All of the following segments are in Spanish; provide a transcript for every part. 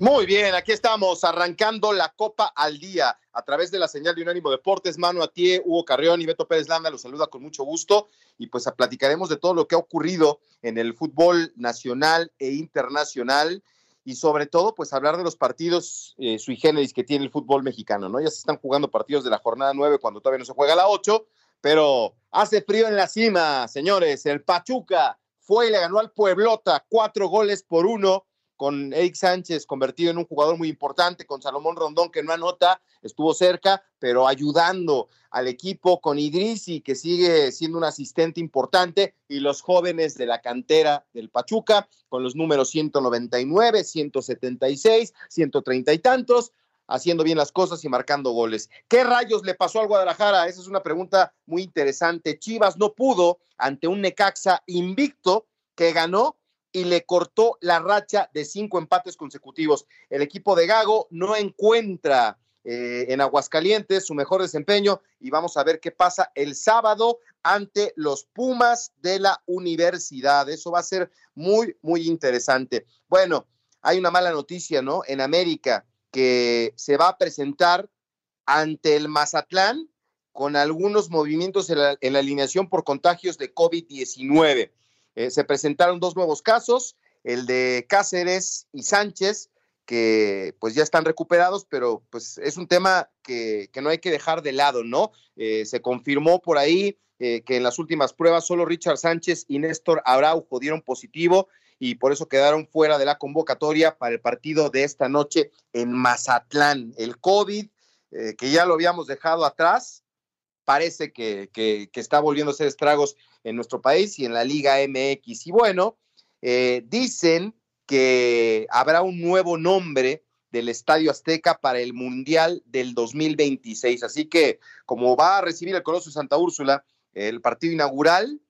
Muy bien, aquí estamos arrancando la Copa al Día a través de la señal de Unánimo Deportes. Manu Atié, Hugo Carrión y Beto Pérez Landa los saluda con mucho gusto y pues platicaremos de todo lo que ha ocurrido en el fútbol nacional e internacional y sobre todo pues hablar de los partidos eh, sui generis que tiene el fútbol mexicano, ¿no? Ya se están jugando partidos de la jornada 9 cuando todavía no se juega la 8, pero hace frío en la cima, señores. El Pachuca fue y le ganó al Pueblota cuatro goles por uno con Eric Sánchez convertido en un jugador muy importante, con Salomón Rondón que no anota, estuvo cerca, pero ayudando al equipo con Idrisi, que sigue siendo un asistente importante, y los jóvenes de la cantera del Pachuca, con los números 199, 176, 130 y tantos, haciendo bien las cosas y marcando goles. ¿Qué rayos le pasó al Guadalajara? Esa es una pregunta muy interesante. Chivas no pudo ante un Necaxa invicto que ganó y le cortó la racha de cinco empates consecutivos. El equipo de Gago no encuentra eh, en Aguascalientes su mejor desempeño y vamos a ver qué pasa el sábado ante los Pumas de la universidad. Eso va a ser muy, muy interesante. Bueno, hay una mala noticia, ¿no? En América que se va a presentar ante el Mazatlán con algunos movimientos en la, en la alineación por contagios de COVID-19. Eh, se presentaron dos nuevos casos, el de Cáceres y Sánchez, que pues ya están recuperados, pero pues es un tema que, no hay que dejar de lado, ¿no? Eh, se confirmó por ahí eh, que en las últimas pruebas solo Richard Sánchez y Néstor Araujo dieron positivo y por eso quedaron fuera de la convocatoria para el partido de esta noche en Mazatlán. El COVID, que ya lo habíamos dejado atrás, parece que, que, está volviendo a hacer estragos en nuestro país y en la Liga MX. Y bueno, eh, dicen que habrá un nuevo nombre del Estadio Azteca para el Mundial del 2026. Así que como va a recibir el Coloso de Santa Úrsula el partido inaugural,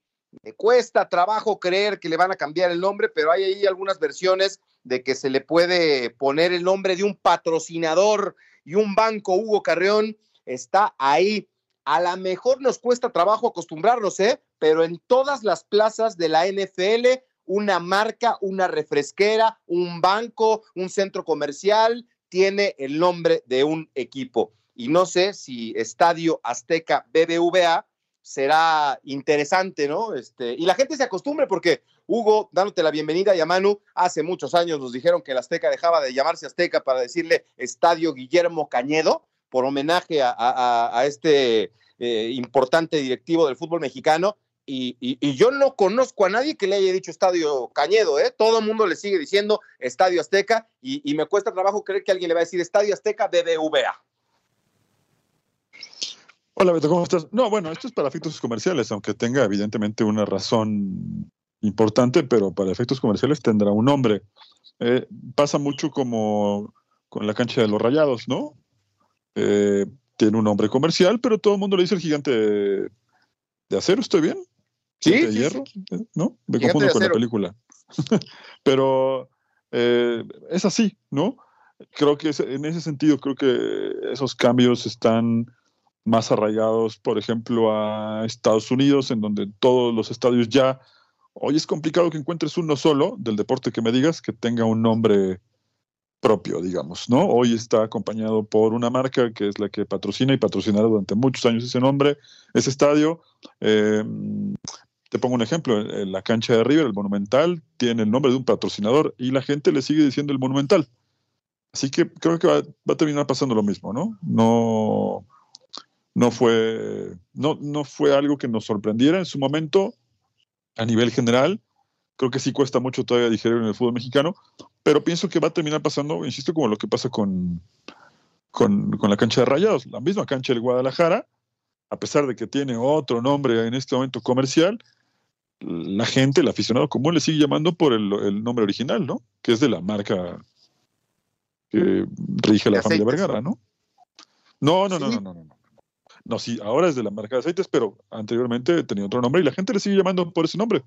me cuesta trabajo creer que le van a cambiar el nombre, pero hay ahí algunas versiones de que se le puede poner el nombre de un patrocinador y un banco, Hugo Carreón, está ahí a lo mejor nos cuesta trabajo acostumbrarnos, ¿eh? Pero en todas las plazas de la NFL, una marca, una refresquera, un banco, un centro comercial, tiene el nombre de un equipo. Y no sé si Estadio Azteca BBVA será interesante, ¿no? Este, y la gente se acostumbre porque Hugo, dándote la bienvenida y a Manu, hace muchos años nos dijeron que el Azteca dejaba de llamarse Azteca para decirle Estadio Guillermo Cañedo por homenaje a, este eh, importante directivo del fútbol mexicano. Y, yo no conozco a nadie que le haya dicho Estadio Cañedo, ¿eh? Todo el mundo le sigue diciendo Estadio Azteca y, me cuesta trabajo creer que alguien le va a decir Estadio Azteca BBVA. Hola Beto, ¿cómo estás? No, bueno, esto es para efectos comerciales, aunque tenga evidentemente una razón importante, pero para efectos comerciales tendrá un nombre. Eh, pasa mucho como con la cancha de los rayados, ¿no? Eh, tiene un nombre comercial, pero todo el mundo le dice el gigante de, acero, ¿estoy bien? Sí, de hierro, ¿no? Me confundo con la película. pero eh, es así, ¿no? Creo que en ese sentido, creo que esos cambios están más arraigados, por ejemplo, a Estados Unidos, en donde todos los estadios ya, hoy es complicado que encuentres uno solo del deporte que me digas que tenga un nombre propio, digamos, ¿no? Hoy está acompañado por una marca que es la que patrocina y patrocinará durante muchos años ese nombre, ese estadio. Eh, te pongo un ejemplo, la cancha de River, el Monumental, tiene el nombre de un patrocinador y la gente le sigue diciendo el Monumental. Así que creo que va, a terminar pasando lo mismo, ¿no? No, no, fue, no, no fue algo que nos sorprendiera en su momento a nivel general creo que sí cuesta mucho todavía digerir en el fútbol mexicano, pero pienso que va a terminar pasando, insisto, como lo que pasa con, con, con la cancha de Rayados, la misma cancha del Guadalajara, a pesar de que tiene otro nombre en este momento comercial, la gente, el aficionado común le sigue llamando por el, nombre original, ¿no? Que es de la marca que rige la familia Vergara. No, no, no, no, no, no, no. No, sí, ahora es de la marca de aceites, pero anteriormente tenía otro nombre y la gente le sigue llamando por ese nombre.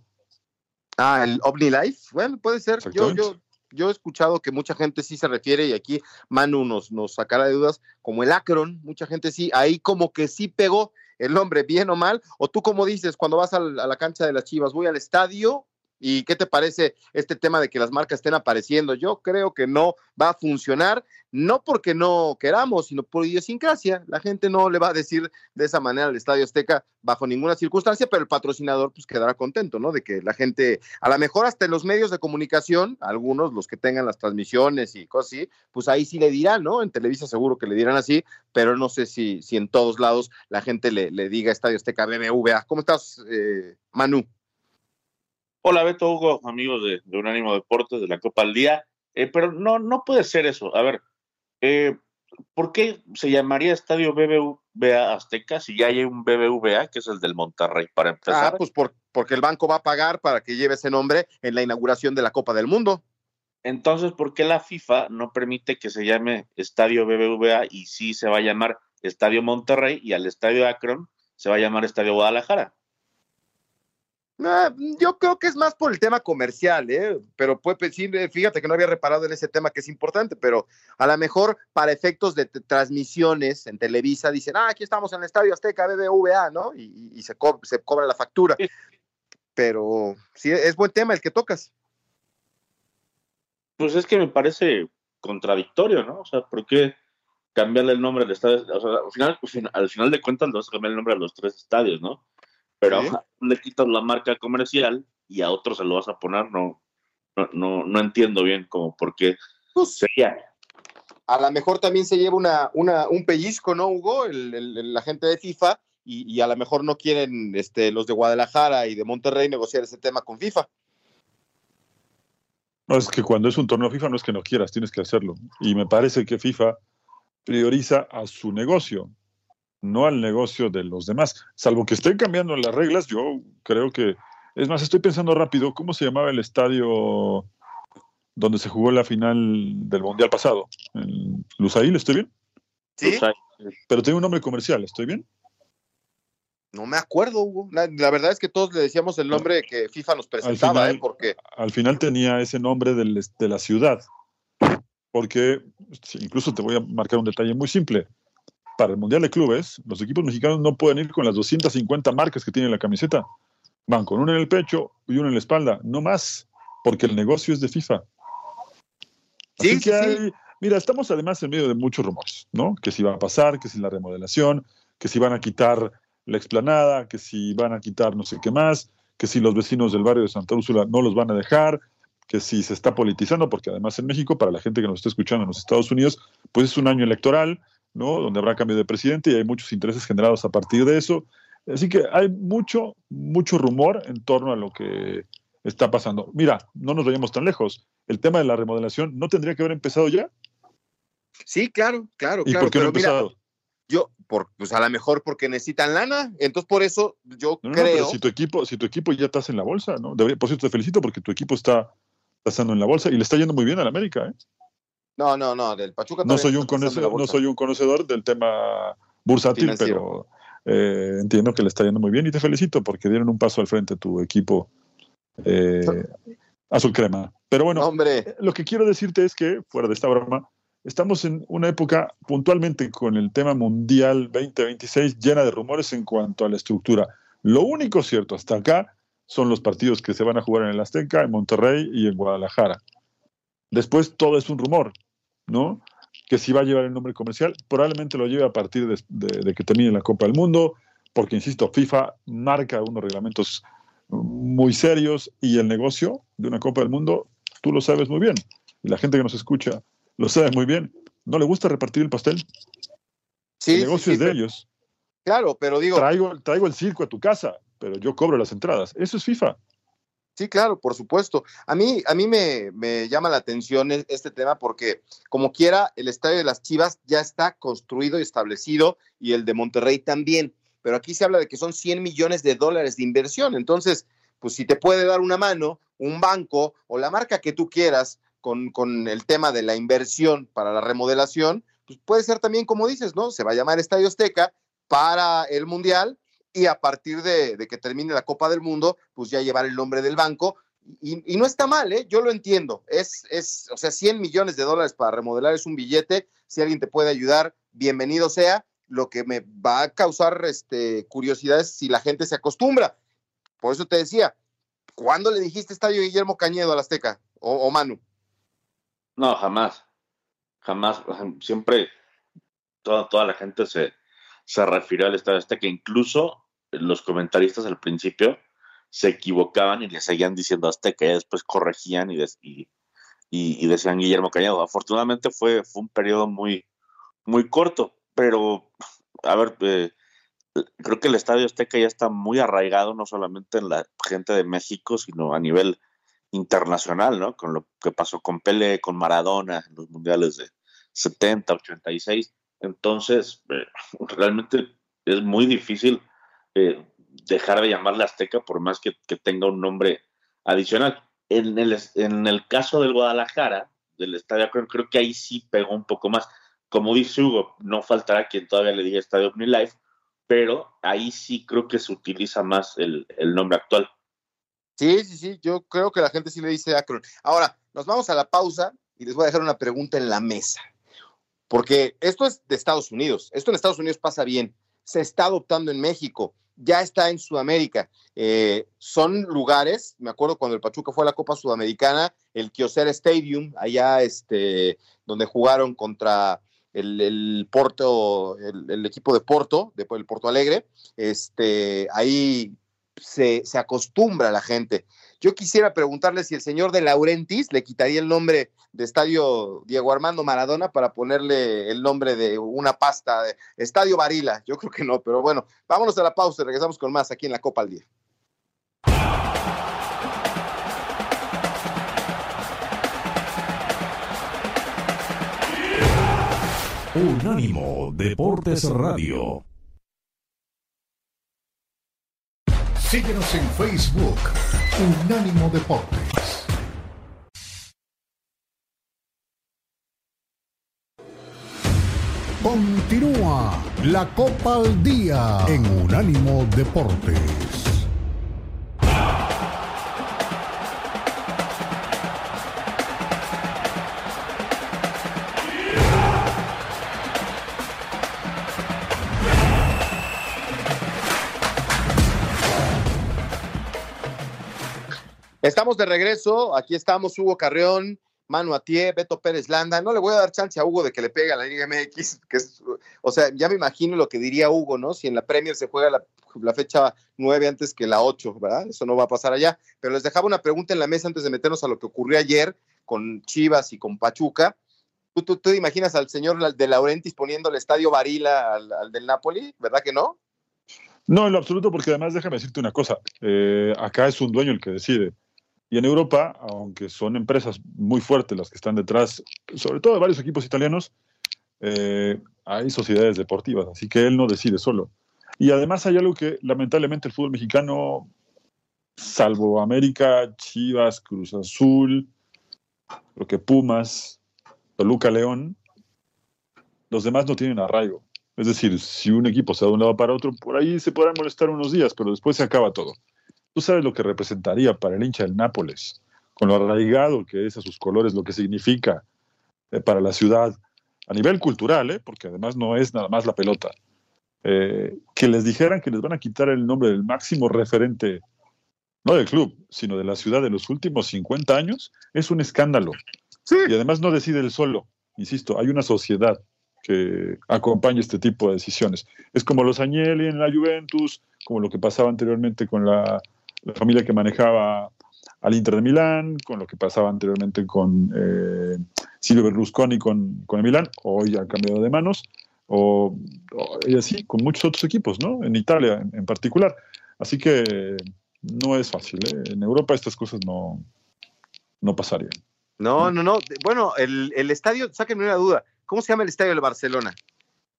Ah, el OmniLife. Bueno, puede ser. Yo, yo, yo he escuchado que mucha gente sí se refiere, y aquí Manu nos, nos sacará de dudas, como el Akron, mucha gente sí, ahí como que sí pegó el nombre, bien o mal, o tú como dices, cuando vas a la cancha de las Chivas, voy al estadio ¿Y qué te parece este tema de que las marcas estén apareciendo? Yo creo que no va a funcionar, no porque no queramos, sino por idiosincrasia. La gente no le va a decir de esa manera al Estadio Azteca bajo ninguna circunstancia, pero el patrocinador pues quedará contento, ¿no? De que la gente, a lo mejor hasta en los medios de comunicación, algunos, los que tengan las transmisiones y cosas así, pues ahí sí le dirán, ¿no? En Televisa seguro que le dirán así, pero no sé si, si en todos lados la gente le, le diga Estadio Azteca BBVA. ¿Cómo estás, eh, Manu? Hola Beto Hugo, amigos de, de Unánimo Deportes, de la Copa al Día. Eh, pero no, no puede ser eso. A ver, eh, ¿por qué se llamaría Estadio BBVA Azteca si ya hay un BBVA, que es el del Monterrey, para empezar? Ah, pues por, porque el banco va a pagar para que lleve ese nombre en la inauguración de la Copa del Mundo. Entonces, ¿por qué la FIFA no permite que se llame Estadio BBVA y sí se va a llamar Estadio Monterrey y al Estadio Akron se va a llamar Estadio Guadalajara? Ah, yo creo que es más por el tema comercial, ¿eh? pero pues, sí, fíjate que no había reparado en ese tema que es importante, pero a lo mejor para efectos de transmisiones en Televisa dicen, ah, aquí estamos en el Estadio Azteca BBVA, ¿no? Y, se, se cobra la factura. Pero sí, es buen tema el que tocas. Pues es que me parece contradictorio, ¿no? O sea, ¿por qué cambiarle el nombre al estadio? O sea, al final, pues, al final de cuentas, a cambiar el nombre a los tres estadios, ¿no? pero le quitas la marca comercial y a otros se lo vas a poner, no, no, no, entiendo bien como por qué pues, sería. A lo mejor también se lleva una, una, un pellizco, ¿no, Hugo? El, la gente de FIFA, y, a lo mejor no quieren este, los de Guadalajara y de Monterrey negociar ese tema con FIFA. No, es que cuando es un torneo FIFA no es que no quieras, tienes que hacerlo. Y me parece que FIFA prioriza a su negocio no al negocio de los demás. Salvo que estén cambiando las reglas, yo creo que. Es más, estoy pensando rápido, ¿cómo se llamaba el estadio donde se jugó la final del Mundial pasado? ¿Lusail, estoy bien? Sí. Pero tiene un nombre comercial, ¿estoy bien? No me acuerdo, Hugo. La, verdad es que todos le decíamos el nombre que FIFA nos presentaba, al ¿eh? porque... Al final tenía ese nombre de la ciudad. Porque, incluso te voy a marcar un detalle muy simple para el Mundial de Clubes, los equipos mexicanos no pueden ir con las 250 marcas que tiene la camiseta. Van con una en el pecho y una en la espalda, no más, porque el negocio es de FIFA. Así que hay, mira, estamos además en medio de muchos rumores, ¿no? Que si va a pasar, que si la remodelación, que si van a quitar la explanada, que si van a quitar no sé qué más, que si los vecinos del barrio de Santa Úrsula no los van a dejar, que si se está politizando, porque además en México, para la gente que nos está escuchando en los Estados Unidos, pues es un año electoral, ¿no? donde habrá cambio de presidente y hay muchos intereses generados a partir de eso. Así que hay mucho, mucho rumor en torno a lo que está pasando. Mira, no nos vayamos tan lejos. El tema de la remodelación no tendría que haber empezado ya. Sí, claro, claro, ¿Y por qué no ha empezado? yo, por, pues a lo mejor porque necesitan lana, entonces por eso yo creo. si tu equipo, si tu equipo ya estás en la bolsa, ¿no? por cierto, te felicito porque tu equipo está pasando en la bolsa y le está yendo muy bien a la América, ¿eh? No, no, no, del Pachuca. No soy, un conocedor, no soy un conocedor del tema bursátil, pero eh, entiendo que le está yendo muy bien y te felicito porque dieron un paso al frente tu equipo eh, azul crema. Pero bueno, Hombre. lo que quiero decirte es que, fuera de esta broma, estamos en una época puntualmente con el tema mundial 2026 llena de rumores en cuanto a la estructura. Lo único cierto hasta acá son los partidos que se van a jugar en el Azteca, en Monterrey y en Guadalajara. Después todo es un rumor, ¿no? Que si va a llevar el nombre comercial, probablemente lo lleve a partir de, que termine la Copa del Mundo, porque, insisto, FIFA marca unos reglamentos muy serios y el negocio de una Copa del Mundo, tú lo sabes muy bien, y la gente que nos escucha lo sabe muy bien, no le gusta repartir el pastel. Sí, el negocio es de ellos. Claro, pero digo... Traigo, traigo el circo a tu casa, pero yo cobro las entradas. Eso es FIFA. Sí, claro, por supuesto. A mí, a mí me, llama la atención e, este tema porque, como quiera, el estadio de las Chivas ya está construido y establecido y el de Monterrey también. Pero aquí se habla de que son 100 millones de dólares de inversión. Entonces, pues si te puede dar una mano un banco o la marca que tú quieras con, con el tema de la inversión para la remodelación, pues puede ser también como dices, ¿no? Se va a llamar Estadio Azteca para el Mundial y a partir de, que termine la Copa del Mundo, pues ya llevar el nombre del banco. Y, no está mal, ¿eh? yo lo entiendo. Es, es, o sea, 100 millones de dólares para remodelar es un billete. Si alguien te puede ayudar, bienvenido sea. Lo que me va a causar este, curiosidad es si la gente se acostumbra. Por eso te decía, ¿cuándo le dijiste estadio Guillermo Cañedo al Azteca o, Manu? No, jamás. Jamás. Siempre toda, toda la gente se, se refirió al estadio Azteca. Incluso los comentaristas al principio se equivocaban y le seguían diciendo Azteca, y después corregían y, y, decían Guillermo Cañedo. Afortunadamente fue, fue un periodo muy, muy corto, pero a ver, eh, creo que el Estadio Azteca ya está muy arraigado, no solamente en la gente de México, sino a nivel internacional, ¿no? Con lo que pasó con Pele, con Maradona en los mundiales de 70, 86. Entonces, eh, realmente es muy difícil eh, dejar de llamarle Azteca por más que, tenga un nombre adicional. En el, en el caso del Guadalajara, del Estadio creo que ahí sí pegó un poco más. Como dice Hugo, no faltará quien todavía le diga Estadio OmniLife, pero ahí sí creo que se utiliza más el, nombre actual. Sí, sí, sí, yo creo que la gente sí le dice Akron. Ahora, nos vamos a la pausa y les voy a dejar una pregunta en la mesa, porque esto es de Estados Unidos, esto en Estados Unidos pasa bien, se está adoptando en México, ya está en Sudamérica. Eh, son lugares, me acuerdo cuando el Pachuca fue a la Copa Sudamericana, el Kyocera Stadium, allá este, donde jugaron contra el, Porto, el, equipo de Porto, después el Porto Alegre, este, ahí se, se, acostumbra la gente. Yo quisiera preguntarle si el señor de Laurentis le quitaría el nombre de Estadio Diego Armando Maradona para ponerle el nombre de una pasta de Estadio Varila. Yo creo que no, pero bueno, vámonos a la pausa y regresamos con más aquí en la Copa al Día. Unánimo Deportes Radio. Síguenos en Facebook, Unánimo Deportes. Continúa la Copa al Día en Unánimo Deportes. Estamos de regreso, aquí estamos Hugo Carreón, Manu Atié, Beto Pérez Landa. No le voy a dar chance a Hugo de que le pegue a la Liga MX, que es, o sea, ya me imagino lo que diría Hugo, ¿no? Si en la Premier se juega la, fecha 9 antes que la 8, ¿verdad? Eso no va a pasar allá. Pero les dejaba una pregunta en la mesa antes de meternos a lo que ocurrió ayer con Chivas y con Pachuca. ¿Tú, tú, te imaginas al señor de Laurentis poniendo el estadio Varila al, del Napoli? ¿Verdad que no? No, en lo absoluto, porque además déjame decirte una cosa. Eh, acá es un dueño el que decide. Y en Europa, aunque son empresas muy fuertes las que están detrás, sobre todo de varios equipos italianos, eh, hay sociedades deportivas, así que él no decide solo. Y además hay algo que lamentablemente el fútbol mexicano, salvo América, Chivas, Cruz Azul, lo que Pumas, Toluca, León, los demás no tienen arraigo. Es decir, si un equipo se da de un lado para otro, por ahí se podrán molestar unos días, pero después se acaba todo. Tú sabes lo que representaría para el hincha del Nápoles, con lo arraigado que es a sus colores, lo que significa eh, para la ciudad a nivel cultural, ¿eh? porque además no es nada más la pelota. Eh, que les dijeran que les van a quitar el nombre del máximo referente, no del club, sino de la ciudad de los últimos 50 años, es un escándalo. Y además no decide él solo, insisto, hay una sociedad que acompaña este tipo de decisiones. Es como los Agnelli en la Juventus, como lo que pasaba anteriormente con la la familia que manejaba al Inter de Milán, con lo que pasaba anteriormente con eh, Silvio Berlusconi con, con el Milán, hoy ha cambiado de manos, o, y así con muchos otros equipos, ¿no? En Italia en, particular. Así que no es fácil. ¿eh? En Europa estas cosas no, no pasarían. No, no, no. Bueno, el, el estadio, sáquenme una duda. ¿Cómo se llama el estadio del Barcelona?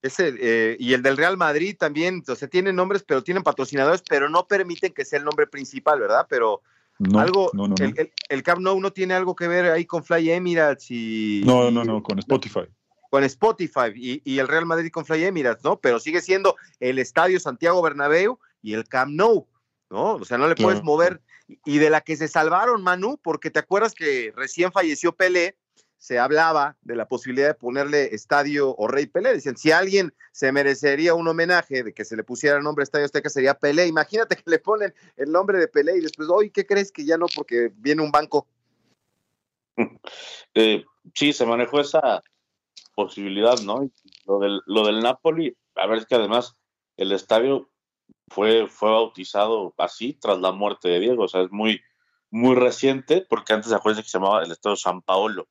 Ese, eh, y el del Real Madrid también, o sea, tienen nombres, pero tienen patrocinadores, pero no permiten que sea el nombre principal, ¿verdad? Pero algo, el, el, Camp Nou no tiene algo que ver ahí con Fly Emirates y... No, no, no, con Spotify. Con Spotify y, y, el Real Madrid con Fly Emirates, ¿no? Pero sigue siendo el Estadio Santiago Bernabéu y el Camp Nou, ¿no? O sea, no le puedes mover. Y de la que se salvaron, Manu, porque te acuerdas que recién falleció Pelé, se hablaba de la posibilidad de ponerle Estadio o Rey Pelé. Dicen, si alguien se merecería un homenaje de que se le pusiera el nombre Estadio Azteca sería Pelé. Imagínate que le ponen el nombre de Pelé y después, oye, ¿qué crees que ya no? Porque viene un banco. Eh, sí, se manejó esa posibilidad, ¿no? Lo del, lo del Napoli, a ver, es que además el estadio fue, fue bautizado así tras la muerte de Diego, o sea, es muy, muy reciente, porque antes acuérdense que se llamaba el Estadio San Paolo.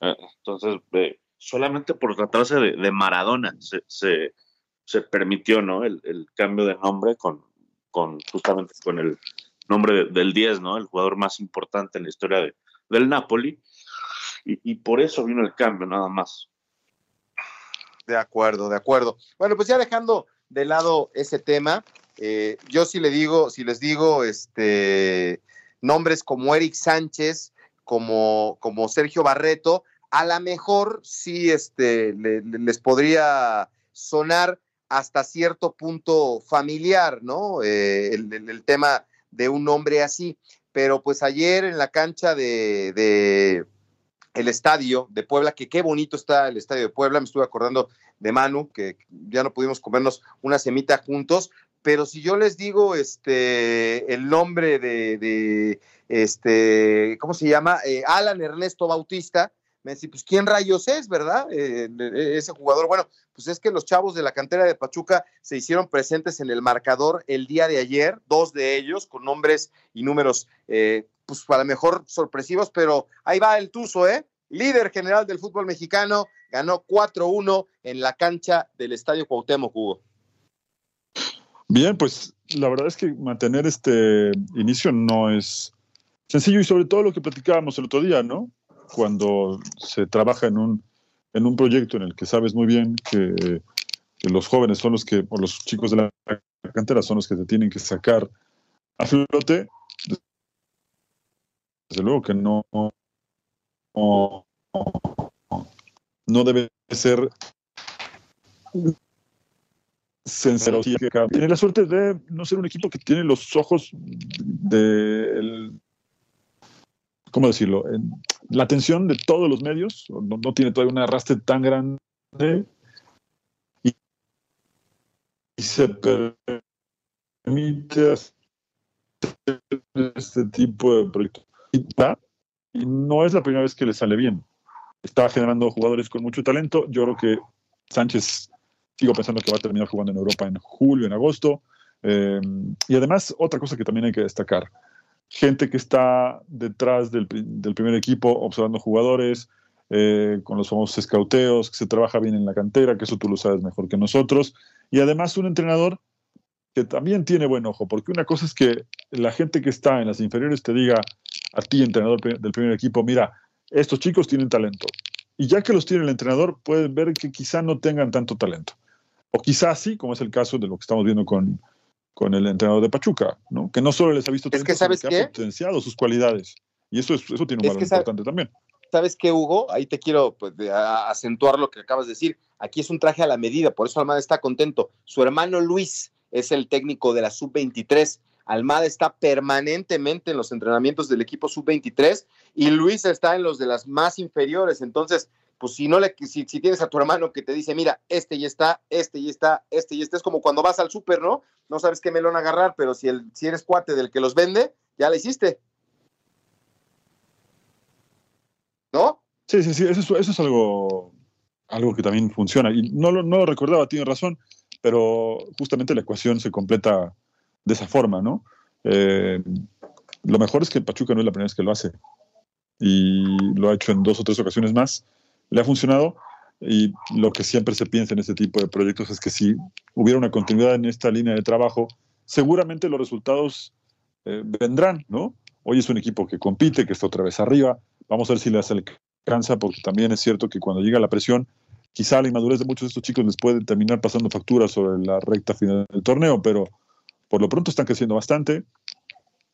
Eh, entonces, eh, solamente por tratarse de, Maradona se, se, permitió ¿no? El, el, cambio de nombre con, con justamente con el nombre del 10, ¿no? El jugador más importante en la historia de, del Napoli. Y, y, por eso vino el cambio, nada más. De acuerdo, de acuerdo. Bueno, pues ya dejando de lado ese tema, eh, yo sí le digo, si les digo, este nombres como Eric Sánchez, como, como Sergio Barreto, a lo mejor sí este, les podría sonar hasta cierto punto familiar, ¿no? Eh, el, tema de un hombre así. Pero pues ayer en la cancha de, el estadio de Puebla, que qué bonito está el estadio de Puebla, me estuve acordando de Manu, que ya no pudimos comernos una semita juntos, pero si yo les digo este el nombre de, este, ¿cómo se llama? Eh, Alan Ernesto Bautista, me decía, pues ¿quién rayos es, verdad? Eh, ese jugador, bueno, pues es que los chavos de la cantera de Pachuca se hicieron presentes en el marcador el día de ayer, dos de ellos con nombres y números, eh, pues para mejor sorpresivos, pero ahí va el Tuzo, ¿eh? Líder general del fútbol mexicano, ganó 4-1 en la cancha del Estadio Cuauhtémoc, Hugo. Bien, pues la verdad es que mantener este inicio no es sencillo y sobre todo lo que platicábamos el otro día, ¿no? cuando se trabaja en un, en un proyecto en el que sabes muy bien que, los jóvenes son los que, o los chicos de la cantera son los que te tienen que sacar a flote, desde luego que no, no, no debe ser sincero. Tiene la suerte de no ser un equipo que tiene los ojos de, ¿cómo decirlo? La atención de todos los medios, no, tiene todavía un arrastre tan grande y, se permite hacer este tipo de proyectos. Y, no es la primera vez que le sale bien. Está generando jugadores con mucho talento. Yo creo que Sánchez, sigo pensando que va a terminar jugando en Europa en julio, en agosto. Eh, y además, otra cosa que también hay que destacar gente que está detrás del, primer equipo observando jugadores, eh, con los famosos escauteos, que se trabaja bien en la cantera, que eso tú lo sabes mejor que nosotros, y además un entrenador que también tiene buen ojo, porque una cosa es que la gente que está en las inferiores te diga a ti, entrenador del primer equipo, mira, estos chicos tienen talento. Y ya que los tiene el entrenador, pueden ver que quizá no tengan tanto talento. O quizá sí, como es el caso de lo que estamos viendo con, con el entrenador de Pachuca, ¿no? Que no solo les ha visto es que, ¿sabes que ha potenciado sus cualidades. Y eso, es, eso tiene un valor importante también. ¿Sabes qué, Hugo? Ahí te quiero pues, acentuar lo que acabas de decir. Aquí es un traje a la medida, por eso Almada está contento. Su hermano Luis es el técnico de la Sub-23. Almada está permanentemente en los entrenamientos del equipo Sub-23 y Luis está en los de las más inferiores. Entonces, pues si no le, si, tienes a tu hermano que te dice, mira, este ya está, este ya está, este ya está, es como cuando vas al súper, ¿no? No sabes qué melón agarrar, pero si, el, si eres cuate del que los vende, ya le hiciste. ¿No? Sí, sí, sí, eso, es algo, algo que también funciona. Y no lo, no lo recordaba, tiene razón, pero justamente la ecuación se completa de esa forma, ¿no? Eh, lo mejor es que Pachuca no es la primera vez que lo hace. Y lo ha hecho en dos o tres ocasiones más le ha funcionado y lo que siempre se piensa en este tipo de proyectos es que si hubiera una continuidad en esta línea de trabajo, seguramente los resultados eh, vendrán, ¿no? Hoy es un equipo que compite, que está otra vez arriba. Vamos a ver si les alcanza, porque también es cierto que cuando llega la presión, quizá la inmadurez de muchos de estos chicos les puede terminar pasando factura sobre la recta final del torneo, pero por lo pronto están creciendo bastante.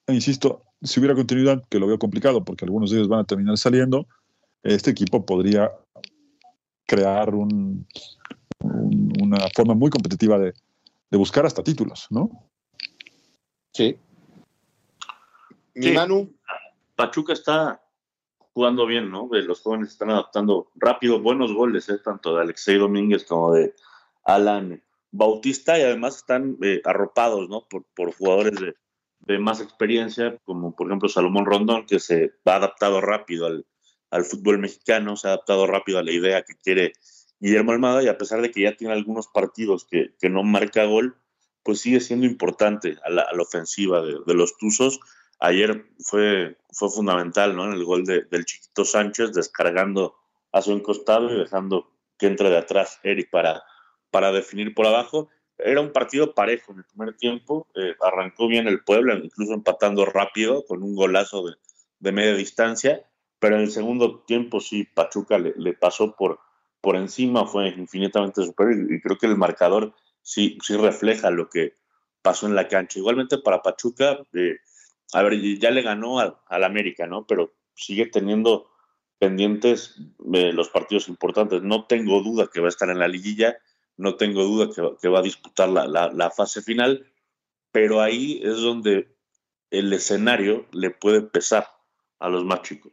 E insisto, si hubiera continuidad, que lo veo complicado porque algunos de ellos van a terminar saliendo, este equipo podría crear un, una forma muy competitiva de, de, buscar hasta títulos, ¿no? Sí. Mi Manu. Pachuca está jugando bien, ¿no? Los jóvenes están adaptando rápido, buenos goles, ¿eh? tanto de Alexei Domínguez como de Alan Bautista, y además están eh, arropados, ¿no? Por, por jugadores de, de, más experiencia, como por ejemplo Salomón Rondón, que se ha adaptado rápido al, al fútbol mexicano, se ha adaptado rápido a la idea que quiere Guillermo Almada, y a pesar de que ya tiene algunos partidos que, que no marca gol, pues sigue siendo importante a la, ofensiva de, de los Tuzos ayer fue, fue fundamental, ¿no? En el gol de, del chiquito Sánchez, descargando a su encostado y dejando que entre de atrás Eric para, para definir por abajo. Era un partido parejo en el primer tiempo, eh, arrancó bien el Puebla, incluso empatando rápido con un golazo de, de, media distancia, pero en el segundo tiempo sí, Pachuca le, pasó por, por encima, fue infinitamente superior y creo que el marcador sí, sí refleja lo que pasó en la cancha. Igualmente para Pachuca, eh, a ver, ya le ganó al, América, ¿no? Pero sigue teniendo pendientes eh, los partidos importantes. No tengo duda que va a estar en la liguilla, no tengo duda que, va a disputar la, fase final, pero ahí es donde el escenario le puede pesar a los más chicos.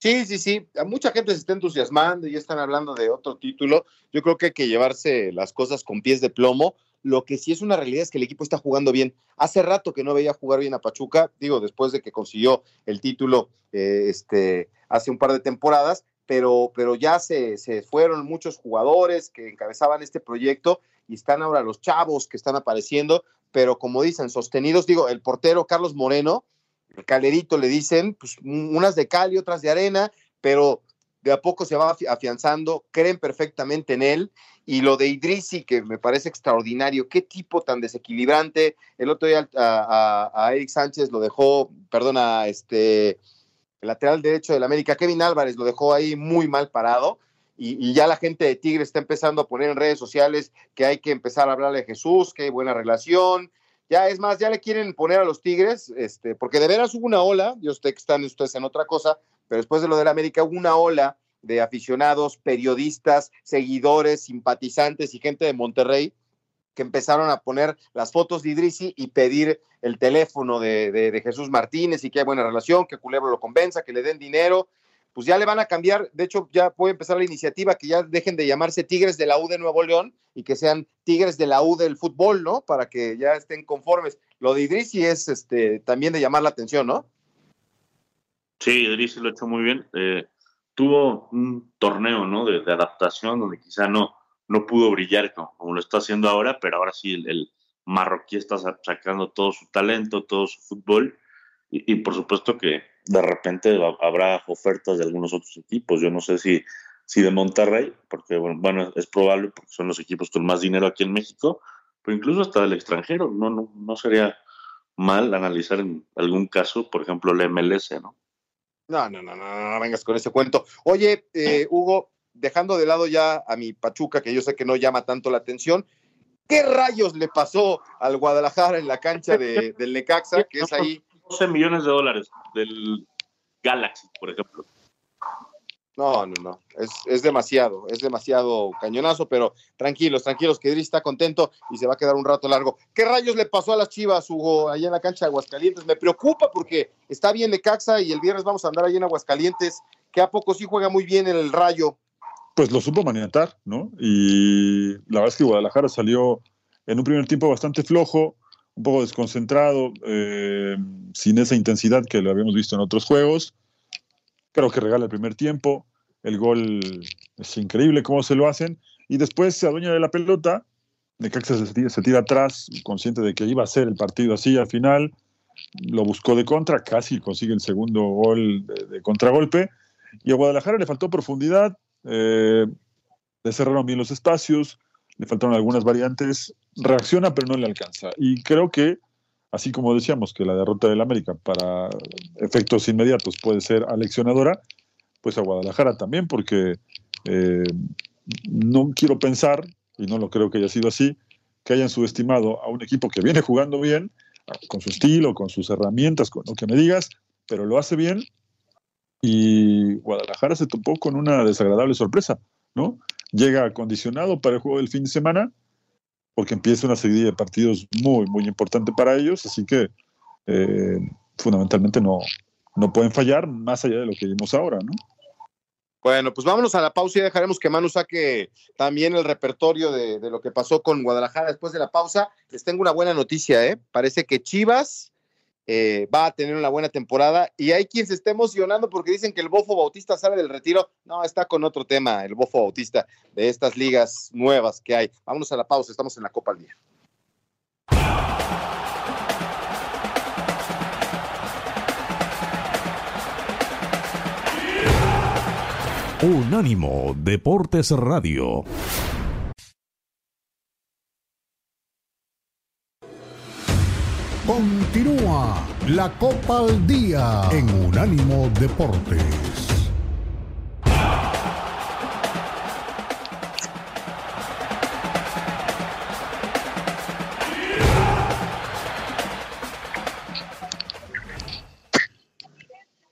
Sí, sí, sí. Mucha gente se está entusiasmando y están hablando de otro título. Yo creo que hay que llevarse las cosas con pies de plomo. Lo que sí es una realidad es que el equipo está jugando bien. Hace rato que no veía jugar bien a Pachuca, digo, después de que consiguió el título eh, este, hace un par de temporadas, pero, pero ya se, se, fueron muchos jugadores que encabezaban este proyecto y están ahora los chavos que están apareciendo, pero como dicen, sostenidos, digo, el portero Carlos Moreno, calerito le dicen, pues unas de cal y otras de arena, pero de a poco se va afianzando, creen perfectamente en él. Y lo de Idrisi, que me parece extraordinario, qué tipo tan desequilibrante. El otro día a, a, Eric Sánchez lo dejó, perdona, este, el lateral derecho del América, Kevin Álvarez lo dejó ahí muy mal parado. Y, y, ya la gente de Tigre está empezando a poner en redes sociales que hay que empezar a hablarle a Jesús, que hay buena relación. Ya es más, ya le quieren poner a los Tigres, este, porque de veras hubo una ola, yo sé que están ustedes en otra cosa, pero después de lo del América hubo una ola de aficionados, periodistas, seguidores, simpatizantes y gente de Monterrey que empezaron a poner las fotos de Idrisi y pedir el teléfono de, de, de, Jesús Martínez y que hay buena relación, que Culebro lo convenza, que le den dinero. Pues ya le van a cambiar, de hecho ya puede empezar la iniciativa que ya dejen de llamarse Tigres de la U de Nuevo León y que sean Tigres de la U del fútbol, ¿no? Para que ya estén conformes. Lo de Idrisi es este, también de llamar la atención, ¿no? Sí, Idrisi lo ha hecho muy bien. Eh, tuvo un torneo ¿no? de, de, adaptación donde quizá no, no pudo brillar como lo está haciendo ahora, pero ahora sí el, el, marroquí está sacando todo su talento, todo su fútbol y, por supuesto que de repente habrá ofertas de algunos otros equipos. Yo no sé si, si de Monterrey, porque bueno, bueno, es probable porque son los equipos con más dinero aquí en México, pero incluso hasta del extranjero. No, no, no sería mal analizar en algún caso, por ejemplo, el MLS, ¿no? No, no, no, no, no vengas con ese cuento. Oye, eh, Hugo, dejando de lado ya a mi Pachuca, que yo sé que no llama tanto la atención, ¿qué rayos le pasó al Guadalajara en la cancha de, del Necaxa, que es ahí? 12 millones de dólares del Galaxy, por ejemplo. No, no, no, es, es, demasiado, es demasiado cañonazo, pero tranquilos, tranquilos, que Idris está contento y se va a quedar un rato largo. ¿Qué rayos le pasó a las Chivas, Hugo, allá en la cancha de Aguascalientes? Me preocupa porque está bien de Caxa y el viernes vamos a andar allí en Aguascalientes, que a poco sí juega muy bien en el Rayo. Pues lo supo maniatar, ¿no? Y la verdad es que Guadalajara salió en un primer tiempo bastante flojo, un poco desconcentrado, eh, sin esa intensidad que lo habíamos visto en otros juegos. Creo que regala el primer tiempo, el gol es increíble cómo se lo hacen, y después se adueña de la pelota, Necaxa se tira, se tira atrás, consciente de que iba a ser el partido así al final, lo buscó de contra, casi consigue el segundo gol de, contragolpe, y a Guadalajara le faltó profundidad, eh, le cerraron bien los espacios, le faltaron algunas variantes, reacciona pero no le alcanza, y creo que así como decíamos que la derrota del América para efectos inmediatos puede ser aleccionadora, pues a Guadalajara también, porque eh, no quiero pensar, y no lo creo que haya sido así, que hayan subestimado a un equipo que viene jugando bien, con su estilo, con sus herramientas, con lo que me digas, pero lo hace bien y Guadalajara se topó con una desagradable sorpresa, ¿no? Llega acondicionado para el juego del fin de semana porque empieza una serie de partidos muy, muy importante para ellos, así que eh, fundamentalmente no, no pueden fallar más allá de lo que vimos ahora, ¿no? Bueno, pues vámonos a la pausa y dejaremos que Manu saque también el repertorio de, de, lo que pasó con Guadalajara después de la pausa. Les tengo una buena noticia, ¿eh? Parece que Chivas eh, va a tener una buena temporada y hay quien se está emocionando porque dicen que el Bofo Bautista sale del retiro. No, está con otro tema, el Bofo Bautista de estas ligas nuevas que hay. Vámonos a la pausa, estamos en la Copa al Día. Unánimo Deportes Radio. Continúa la Copa al Día en Unánimo Deportes.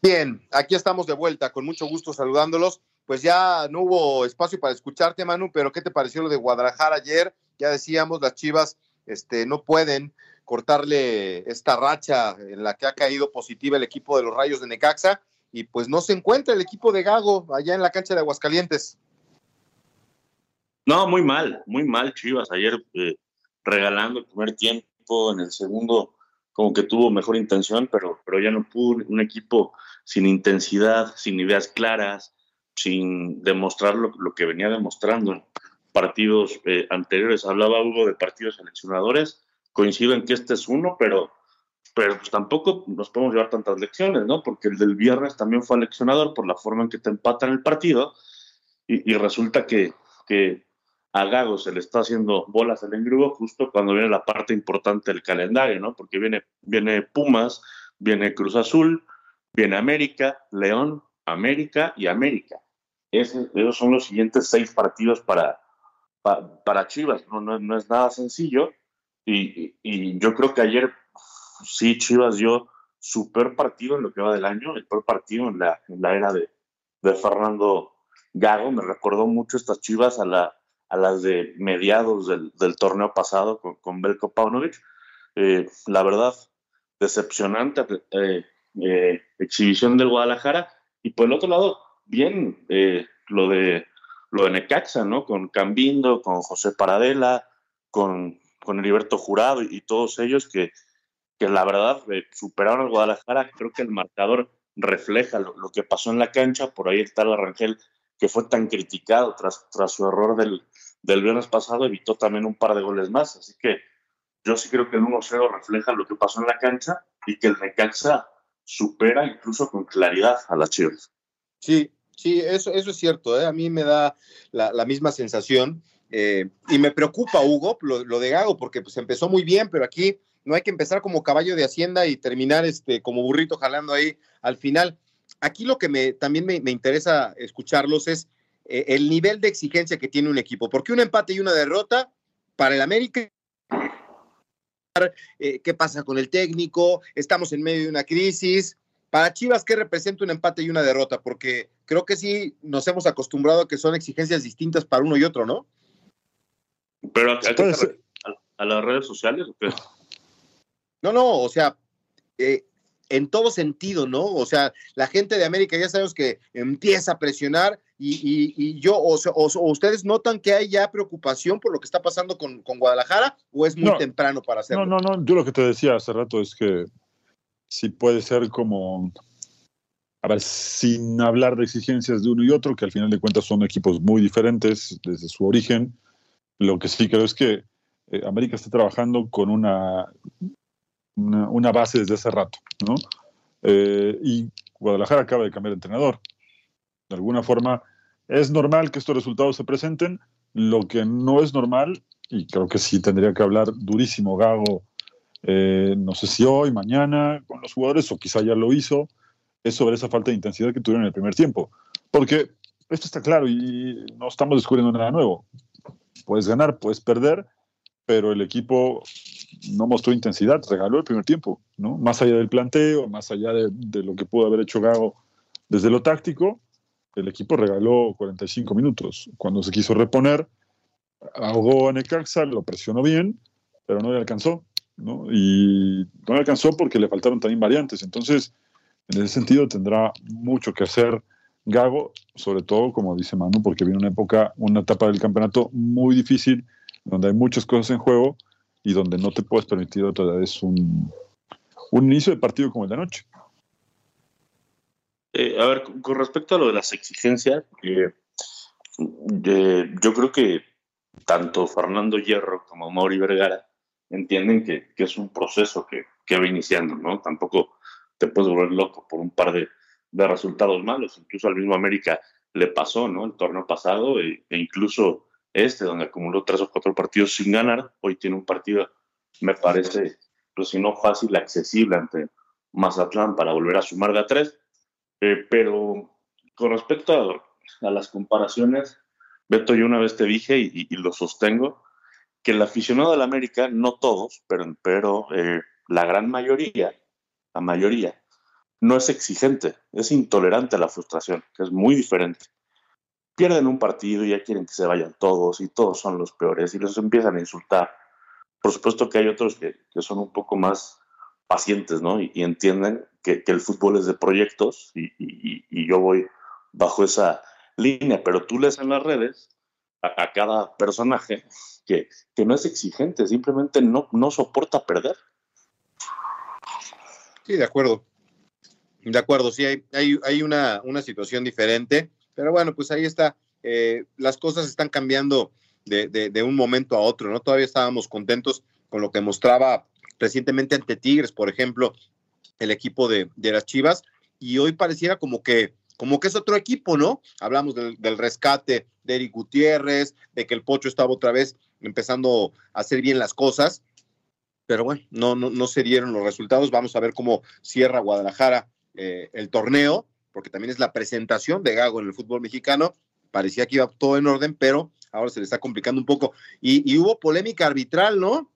Bien, aquí estamos de vuelta, con mucho gusto saludándolos. Pues ya no hubo espacio para escucharte, Manu, pero ¿qué te pareció lo de Guadalajara ayer? Ya decíamos, las Chivas este, no pueden cortarle esta racha en la que ha caído positiva el equipo de los Rayos de Necaxa y pues no se encuentra el equipo de Gago allá en la cancha de Aguascalientes. No, muy mal, muy mal Chivas. Ayer eh, regalando el primer tiempo, en el segundo como que tuvo mejor intención, pero, pero ya no pudo un equipo sin intensidad, sin ideas claras, sin demostrar lo, que venía demostrando en partidos eh, anteriores. Hablaba Hugo de partidos seleccionadores coincido en que este es uno, pero, pero pues tampoco nos podemos llevar tantas lecciones, ¿no? Porque el del viernes también fue leccionador por la forma en que te empatan el partido y, resulta que, que a Gago se le está haciendo bolas el engrudo justo cuando viene la parte importante del calendario, ¿no? Porque viene, viene Pumas, viene Cruz Azul, viene América, León, América y América. esos son los siguientes seis partidos para, para, Chivas, ¿no? No, no es nada sencillo y, yo creo que ayer sí Chivas dio su peor partido en lo que va del año, el peor partido en la, en la era de, de, Fernando Gago. Me recordó mucho estas Chivas a, la, a las de mediados del, torneo pasado con, con Belko Paunovic. Eh, la verdad, decepcionante eh, eh, exhibición del Guadalajara. Y por el otro lado, bien lo de lo de Necaxa, ¿no? Con Cambindo, con José Paradela, con con Heriberto Jurado y, todos ellos que, que la verdad eh, superaron al Guadalajara. Creo que el marcador refleja lo, que pasó en la cancha. Por ahí está el Arrangel que fue tan criticado tras, tras su error del, del viernes pasado, evitó también un par de goles más. Así que yo sí creo que el 1-0 refleja lo que pasó en la cancha y que el Necaxa supera incluso con claridad a las Chivas. Sí, sí, eso, eso es cierto. ¿eh? A mí me da la, la misma sensación. Eh, y me preocupa, Hugo, lo, de Gago, porque pues empezó muy bien, pero aquí no hay que empezar como caballo de Hacienda y terminar este, como burrito jalando ahí al final. Aquí lo que me, también me, interesa escucharlos es eh, el nivel de exigencia que tiene un equipo, porque un empate y una derrota para el América eh, qué pasa con el técnico, estamos en medio de una crisis. Para Chivas, ¿qué representa un empate y una derrota? Porque creo que sí nos hemos acostumbrado a que son exigencias distintas para uno y otro, ¿no? ¿Pero a, a, las redes sociales o qué? No, no, o sea, eh, en todo sentido, ¿no? O sea, la gente de América ya sabemos que empieza a presionar y, yo, o, ustedes notan que hay ya preocupación por lo que está pasando con, Guadalajara o es muy temprano para hacerlo? No, no, no, yo lo que te decía hace rato es que sí puede ser como, a ver, sin hablar de exigencias de uno y otro, que al final de cuentas son equipos muy diferentes desde su origen, lo que sí creo es que eh, América está trabajando con una, una, base desde hace rato, ¿no? Eh, y Guadalajara acaba de cambiar de entrenador. De alguna forma, es normal que estos resultados se presenten. Lo que no es normal, y creo que sí tendría que hablar durísimo Gago eh, no sé si hoy, mañana, con los jugadores, o quizá ya lo hizo, es sobre esa falta de intensidad que tuvieron en el primer tiempo. Porque esto está claro y no estamos descubriendo nada nuevo. Puedes ganar, puedes perder, pero el equipo no mostró intensidad, regaló el primer tiempo, ¿no? Más allá del planteo, más allá de, lo que pudo haber hecho Gago desde lo táctico, el equipo regaló 45 minutos. Cuando se quiso reponer, ahogó a Necaxa, lo presionó bien, pero no le alcanzó. ¿no? Y no le alcanzó porque le faltaron también variantes. Entonces, en ese sentido, tendrá mucho que hacer Gago, sobre todo, como dice Manu, porque viene una época, una etapa del campeonato muy difícil, donde hay muchas cosas en juego y donde no te puedes permitir otra vez un, un inicio de partido como el de anoche. Eh, a ver, con respecto a lo de las exigencias, eh, yo creo que tanto Fernando Hierro como Mauri Vergara entienden que, que es un proceso que, que, va iniciando, ¿no? Tampoco te puedes volver loco por un par de, de, resultados malos. Incluso al mismo América le pasó, ¿no? El torneo pasado e, e, incluso este, donde acumuló tres o cuatro partidos sin ganar, hoy tiene un partido, me parece, pues si no fácil, accesible ante Mazatlán para volver a sumar de a tres. Eh, pero con respecto a, a, las comparaciones, Beto, yo una vez te dije y, y lo sostengo, que el aficionado del América, no todos, pero, pero eh, la gran mayoría, la mayoría, no es exigente, es intolerante a la frustración, que es muy diferente. Pierden un partido y ya quieren que se vayan todos y todos son los peores y los empiezan a insultar. Por supuesto que hay otros que, que son un poco más pacientes, ¿no? Y, entienden que, que, el fútbol es de proyectos y, y, y, yo voy bajo esa línea, pero tú lees en las redes a, a cada personaje que, que no es exigente, simplemente no, no soporta perder. Sí, de acuerdo. De acuerdo, sí, hay, hay, hay una, una, situación diferente, pero bueno, pues ahí está. Eh, las cosas están cambiando de, de, un momento a otro, ¿no? Todavía estábamos contentos con lo que mostraba recientemente ante Tigres, por ejemplo, el equipo de, de las Chivas, y hoy pareciera como que como que es otro equipo, ¿no? Hablamos del, del, rescate de Eric Gutiérrez, de que el Pocho estaba otra vez empezando a hacer bien las cosas, pero bueno, no, no, no se dieron los resultados. Vamos a ver cómo cierra Guadalajara eh, el torneo, porque también es la presentación de Gago en el fútbol mexicano. Parecía que iba todo en orden, pero ahora se le está complicando un poco. Y, hubo polémica arbitral, ¿no?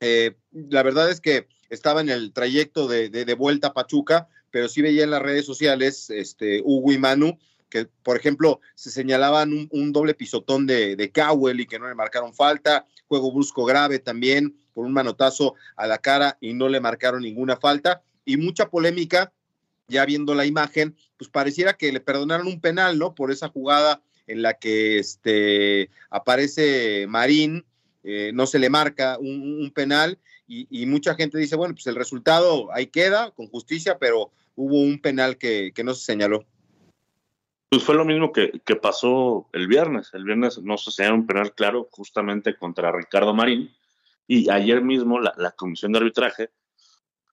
Eh, la verdad es que estaba en el trayecto de, vuelta a Pachuca, pero sí veía en las redes sociales, este, Hugo y Manu, que por ejemplo se señalaban un, un doble pisotón de, de Cowell y que no le marcaron falta, juego brusco grave también por un manotazo a la cara y no le marcaron ninguna falta, y mucha polémica, ya viendo la imagen, pues pareciera que le perdonaron un penal, ¿no? Por esa jugada en la que este, aparece Marín, eh, no se le marca un, penal y, y, mucha gente dice, bueno, pues el resultado ahí queda, con justicia, pero hubo un penal que, que no se señaló. Pues fue lo mismo que, que, pasó el viernes. El viernes no se señaló un penal claro justamente contra Ricardo Marín y ayer mismo la, la comisión de arbitraje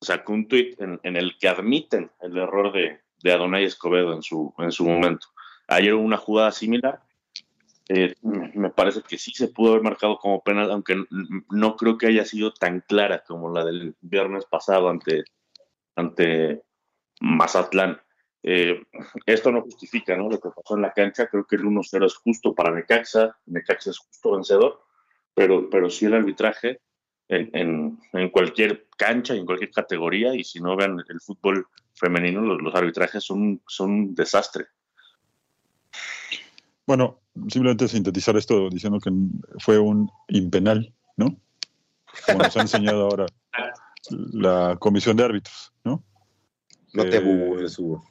sacó un tuit en, el que admiten el error de, de Adonai Escobedo en su, en su momento. Ayer hubo una jugada similar eh, me parece que sí se pudo haber marcado como penal, aunque no creo que haya sido tan clara como la del viernes pasado ante, ante Mazatlán. Eh, esto no justifica ¿no? lo que pasó en la cancha, creo que el 1-0 es justo para Necaxa, Necaxa es justo vencedor, pero, pero sí el arbitraje en, en, en cualquier cancha, en cualquier categoría, y si no vean el fútbol femenino, los, los arbitrajes son, son un desastre. Bueno, simplemente sintetizar esto diciendo que fue un impenal, ¿no? Como nos ha enseñado ahora la comisión de árbitros, ¿no? No te burles, eh, Hugo.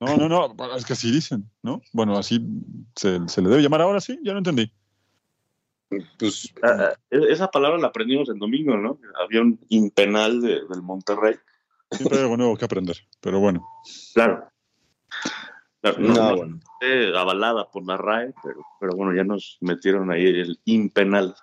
No, no, no, es que así dicen, ¿no? Bueno, así se, se le debe llamar ahora, sí, ya no entendí. Pues, uh, esa palabra la aprendimos el domingo, ¿no? Había un impenal de, del Monterrey. Siempre hay algo nuevo que aprender, pero bueno. Claro. No, no, bueno. eh, avalada por la RAE, pero, pero bueno, ya nos metieron ahí el impenal.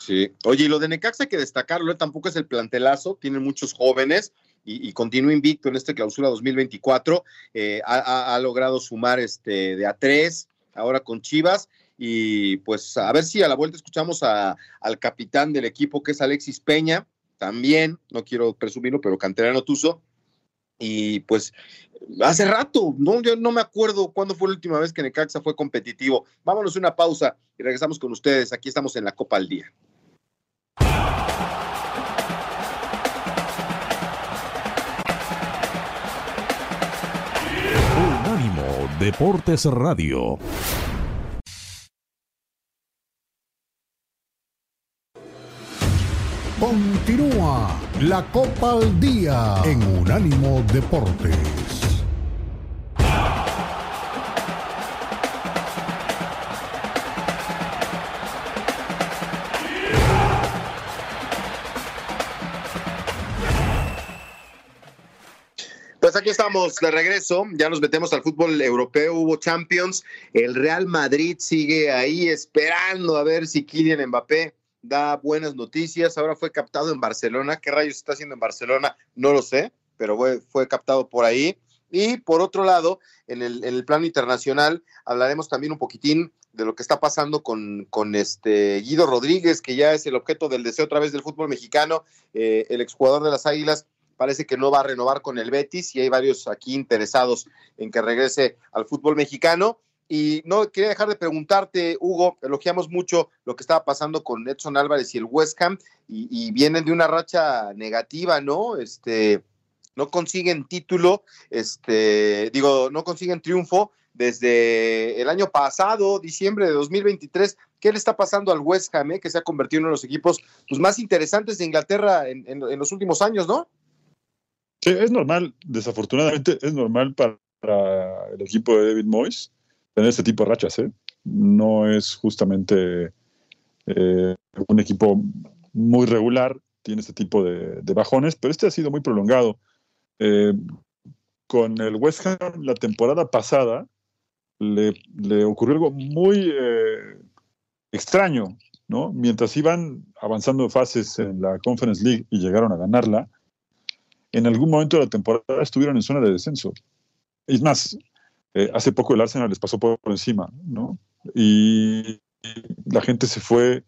Sí. Oye, y lo de Necaxa hay que destacarlo, ¿eh? tampoco es el plantelazo, tienen muchos jóvenes y, y continúa invicto en esta clausura 2024. Eh, ha, ha, logrado sumar este de a tres, ahora con Chivas. Y pues a ver si a la vuelta escuchamos al capitán del equipo, que es Alexis Peña, también, no quiero presumirlo, pero canterano Tuzo. Y pues hace rato, no, yo no me acuerdo cuándo fue la última vez que Necaxa fue competitivo. Vámonos una pausa y regresamos con ustedes. Aquí estamos en la Copa al Día. Unánimo Deportes Radio. Continúa la Copa al Día en Unánimo Deportes. Pues aquí estamos de regreso, ya nos metemos al fútbol europeo, hubo Champions, el Real Madrid sigue ahí esperando a ver si Kylian Mbappé da buenas noticias. Ahora fue captado en Barcelona. ¿Qué rayos está haciendo en Barcelona? No lo sé, pero fue, captado por ahí. Y por otro lado, en el, plano internacional, hablaremos también un poquitín de lo que está pasando con, con, este Guido Rodríguez, que ya es el objeto del deseo otra vez del fútbol mexicano. Eh, el exjugador de las Águilas parece que no va a renovar con el Betis y hay varios aquí interesados en que regrese al fútbol mexicano. Y no quería dejar de preguntarte, Hugo, elogiamos mucho lo que estaba pasando con Edson Álvarez y el West Ham, y, vienen de una racha negativa, ¿no? Este, no consiguen título, este, digo, no consiguen triunfo desde el año pasado, diciembre de 2023. ¿Qué le está pasando al West Ham, eh, que se ha convertido en uno de los equipos pues, más interesantes de Inglaterra en, en los últimos años, ¿no? Sí, es normal, desafortunadamente es normal para el equipo de David Moyes tener este tipo de rachas. ¿eh? No es justamente eh, un equipo muy regular, tiene este tipo de, bajones, pero este ha sido muy prolongado. Eh, con el West Ham la temporada pasada le, ocurrió algo muy extraño, ¿no? Mientras iban avanzando fases en la Conference League y llegaron a ganarla, en algún momento de la temporada estuvieron en zona de descenso. Es más, eh, hace poco el Arsenal les pasó por, encima, ¿no? Y la gente se fue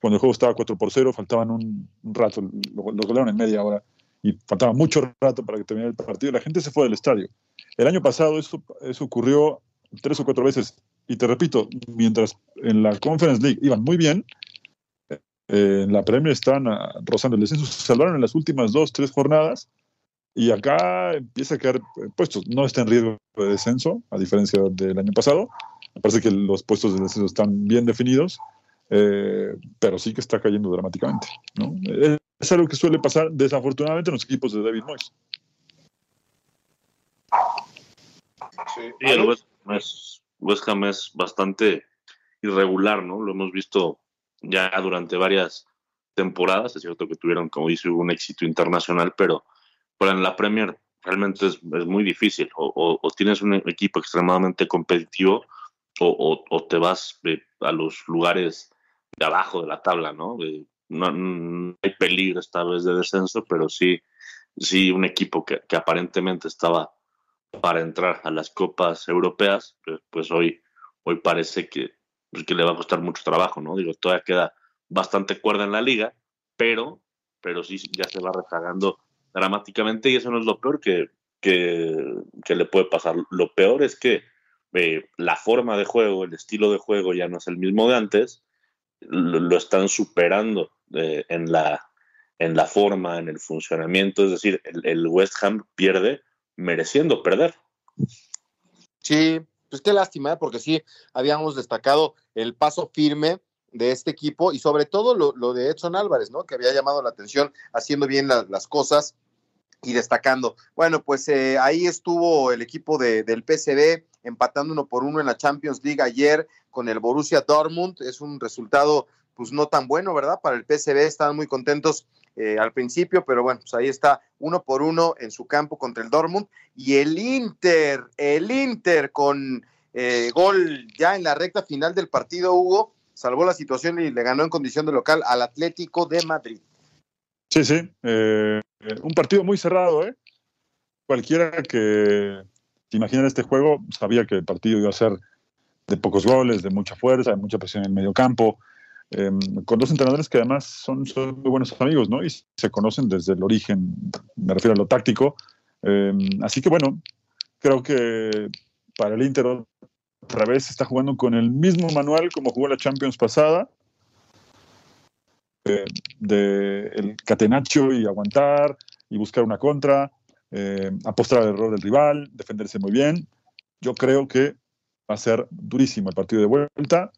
cuando el juego estaba 4 por 0, faltaban un, rato, lo, lo golaron en media hora y faltaba mucho rato para que terminara el partido. La gente se fue del estadio. El año pasado eso, eso ocurrió tres o cuatro veces. Y te repito, mientras en la Conference League iban muy bien, eh, en la Premier están ah, rozando el descenso. Se salvaron en las últimas dos, tres jornadas y acá empieza a quedar puestos. No está en riesgo de descenso, a diferencia del año pasado. Me parece que los puestos de descenso están bien definidos, eh, pero sí que está cayendo dramáticamente. ¿no? Es algo que suele pasar desafortunadamente en los equipos de David Moyes. Sí, el West Ham es bastante irregular, ¿no? Lo hemos visto ya durante varias temporadas. Es cierto que tuvieron, como dice, un éxito internacional, pero pero en la Premier realmente es, muy difícil. O, tienes un equipo extremadamente competitivo o, te vas a los lugares de abajo de la tabla, ¿no? no, hay peligro esta vez de descenso, pero sí, sí un equipo que, aparentemente estaba para entrar a las copas europeas, pues, pues hoy, hoy parece que, pues que le va a costar mucho trabajo, ¿no? Digo, todavía queda bastante cuerda en la liga, pero, pero sí ya se va rezagando dramáticamente y eso no es lo peor que, que, le puede pasar. Lo peor es que eh, la forma de juego, el estilo de juego ya no es el mismo de antes, lo, están superando eh, en, la, en la forma, en el funcionamiento, es decir, el, West Ham pierde mereciendo perder. Sí, pues qué lástima, ¿eh? porque sí habíamos destacado el paso firme de este equipo y sobre todo lo, de Edson Álvarez, ¿no? Que había llamado la atención haciendo bien las cosas y destacando. Bueno, pues eh, ahí estuvo el equipo de, del PCB empatando uno por uno en la Champions League ayer con el Borussia Dortmund. Es un resultado pues no tan bueno, ¿verdad? Para el PCB estaban muy contentos eh, al principio, pero bueno, pues ahí está uno por uno en su campo contra el Dortmund. Y el Inter, el Inter con eh, gol ya en la recta final del partido, Hugo, salvó la situación y le ganó en condición de local al Atlético de Madrid. Sí, sí. Eh, un partido muy cerrado, ¿eh? Cualquiera que se imaginara este juego sabía que el partido iba a ser de pocos goles, de mucha fuerza, de mucha presión en el medio campo. em, con dos entrenadores que además son, son, muy buenos amigos, ¿no? Y se conocen desde el origen, me refiero a lo táctico. Em, así que bueno, creo que para el Inter otra vez está jugando con el mismo manual como jugó la Champions pasada, de el catenaccio y aguantar y buscar una contra, eh, apostar al error del rival, defenderse muy bien. Yo creo que va a ser durísimo el partido de vuelta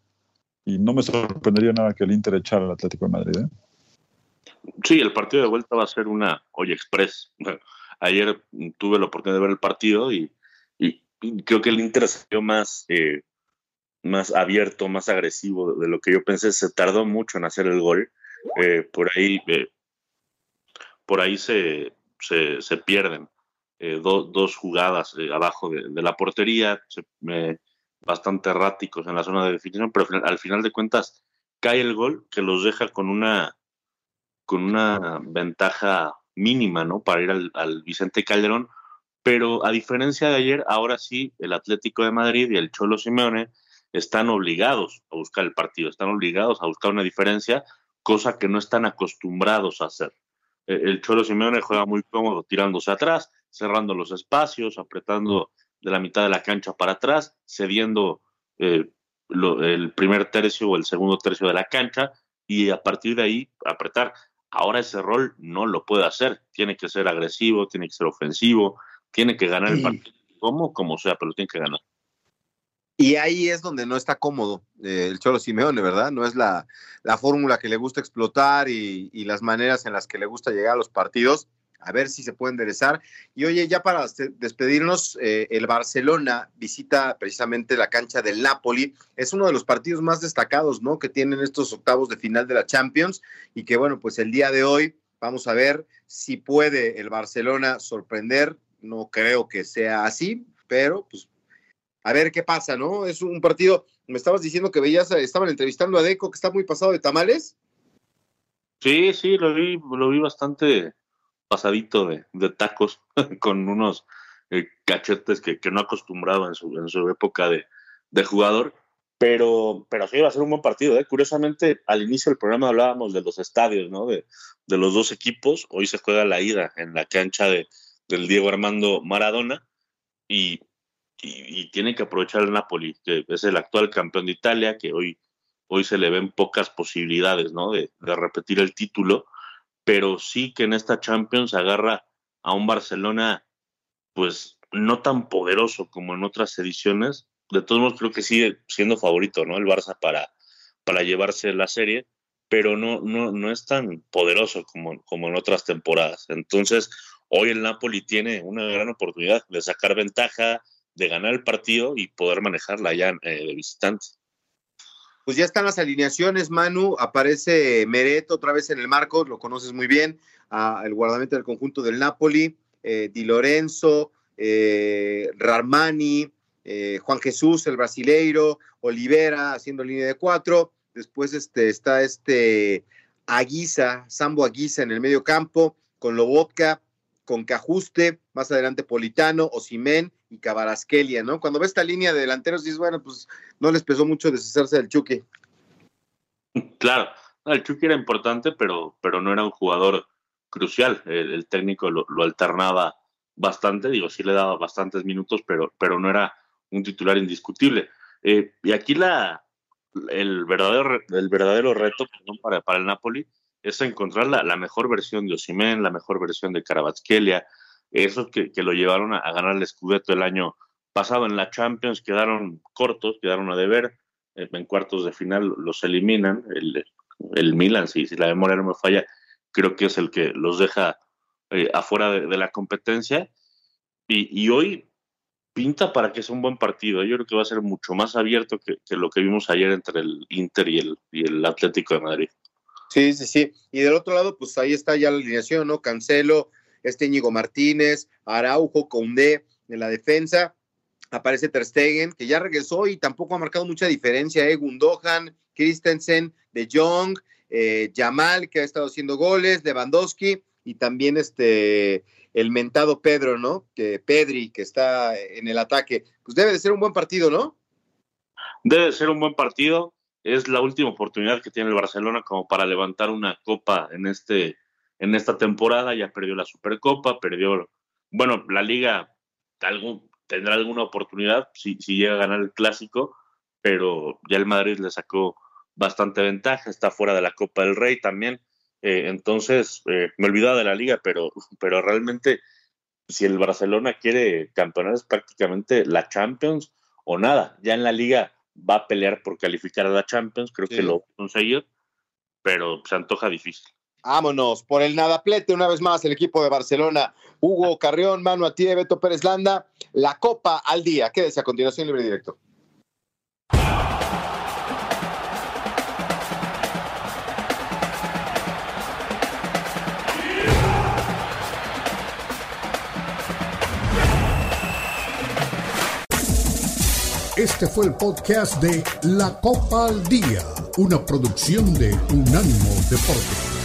y no me sorprendería nada que el Inter echara al Atlético de Madrid. ¿eh? Sí, el partido de vuelta va a ser una olla express. Ayer tuve la oportunidad de ver el partido y, creo que el Inter salió más, eh, más abierto, más agresivo de lo que yo pensé. Se tardó mucho en hacer el gol. Eh, por ahí, por ahí se, se, pierden dos jugadas abajo de, la portería. Bastante erráticos en la zona de definición, pero al final de cuentas cae el gol que los deja con una, con una ventaja mínima, ¿no? Para ir al, Vicente Calderón. Pero a diferencia de ayer, ahora sí, el Atlético de Madrid y el Cholo Simeone están obligados a buscar el partido, están obligados a buscar una diferencia, cosa que no están acostumbrados a hacer. E, el Cholo Simeone juega muy cómodo tirándose atrás, cerrando los espacios, apretando de la mitad de la cancha para atrás, cediendo eh, el primer tercio o el segundo tercio de la cancha y a partir de ahí apretar. Ahora ese rol no lo puede hacer, tiene que ser agresivo, tiene que ser ofensivo, tiene que ganar el partido, como, como sea, pero tiene que ganar. Y ahí es donde no está cómodo eh, el Cholo Simeone, ¿verdad? No es la, la fórmula que le gusta explotar y, las maneras en las que le gusta llegar a los partidos a ver si se puede enderezar. Y oye, ya para despedirnos, eh, el Barcelona visita precisamente la cancha del Napoli. Es uno de los partidos más destacados, ¿no? Que tienen estos octavos de final de la Champions y que, bueno, pues el día de hoy vamos a ver si puede el Barcelona sorprender. No creo que sea así, pero pues a ver qué pasa, ¿no? Es un partido, me estabas diciendo que veías, estaban entrevistando a Deco, que está muy pasado de tamales. Sí, sí, lo vi, lo vi bastante pasadito de, tacos con unos eh, cachetes que, no ha acostumbrado en su, en su época de, jugador. Pero, pero sí va a ser un buen partido. ¿eh? Curiosamente, al inicio del programa hablábamos de los estadios, ¿no? De, los dos equipos. Hoy se juega la ida en la cancha de, del Diego Armando Maradona y, y, tiene que aprovechar el Napoli, que es el actual campeón de Italia, que hoy, hoy se le ven pocas posibilidades, ¿no? De, de repetir el título pero sí que en esta Champions agarra a un Barcelona, pues no tan poderoso como en otras ediciones. De todos modos, creo que sigue siendo favorito, ¿no? El Barça para, para llevarse la serie, pero no, no, no es tan poderoso como, como en otras temporadas. Entonces, hoy el Napoli tiene una gran oportunidad de sacar ventaja, de ganar el partido y poder manejarla ya eh, de visitante. Pues ya están las alineaciones, Manu, aparece Meret otra vez en el marco, lo conoces muy bien, el guardamento del conjunto del Napoli, eh, Di Lorenzo, eh, Rarmani, eh, Juan Jesús, el brasileiro, Olivera haciendo línea de cuatro, después este, está este Aguisa, Sambo Aguisa en el medio campo, con Lobotka, con Cajuste, más adelante Politano, Osimen y Cabarasquelia, ¿no? Cuando ve esta línea de delanteros, dices, bueno, pues no les pesó mucho deshacerse del Chucky. Claro, el Chucky era importante, pero, pero no era un jugador crucial. El, técnico lo, alternaba bastante, digo, sí le daba bastantes minutos, pero, pero no era un titular indiscutible. Eh, y aquí la, el, verdadero, el verdadero reto para, para el Napoli es encontrar la, mejor versión de Osimen, la mejor versión de Caravatskelia, esos que, lo llevaron a, ganar el Scudetto el año pasado en la Champions, quedaron cortos, quedaron a deber, eh, en cuartos de final los eliminan, el, el Milan, si, si la memoria no me falla, creo que es el que los deja eh, afuera de, la competencia, y, hoy pinta para que sea un buen partido. Yo creo que va a ser mucho más abierto que, lo que vimos ayer entre el Inter y el, y el Atlético de Madrid. Sí, sí, sí. Y del otro lado, pues ahí está ya la alineación, ¿no? Cancelo, este Íñigo Martínez, Araujo, Condé en la defensa. Aparece Ter Stegen, que ya regresó y tampoco ha marcado mucha diferencia, ¿eh? Gundogan, Christensen, De Jong, eh, Yamal, que ha estado haciendo goles, Lewandowski y también este el mentado Pedro, ¿no? Que Pedri, que está en el ataque. Pues debe de ser un buen partido, ¿no? Debe de ser un buen partido. es la última oportunidad que tiene el Barcelona como para levantar una copa en este en esta temporada, ya perdió la Supercopa, perdió, bueno, la liga algún, tendrá alguna oportunidad si, si llega a ganar el clásico, pero ya el Madrid le sacó bastante ventaja, está fuera de la Copa del Rey también, eh, entonces eh, me olvidaba de la liga, pero, pero realmente si el Barcelona quiere campeonar es prácticamente la Champions o nada, ya en la liga va a pelear por calificar a la Champions, creo que lo va a conseguir, pero se antoja difícil. Vámonos por el nadaplete una vez más el equipo de Barcelona. Hugo Carrión, Manu Atie, Beto Pérez Landa. La Copa al día. Quédese a continuación libre directo. Este fue el podcast de La Copa al Día, una producción de Unánimo Deportes.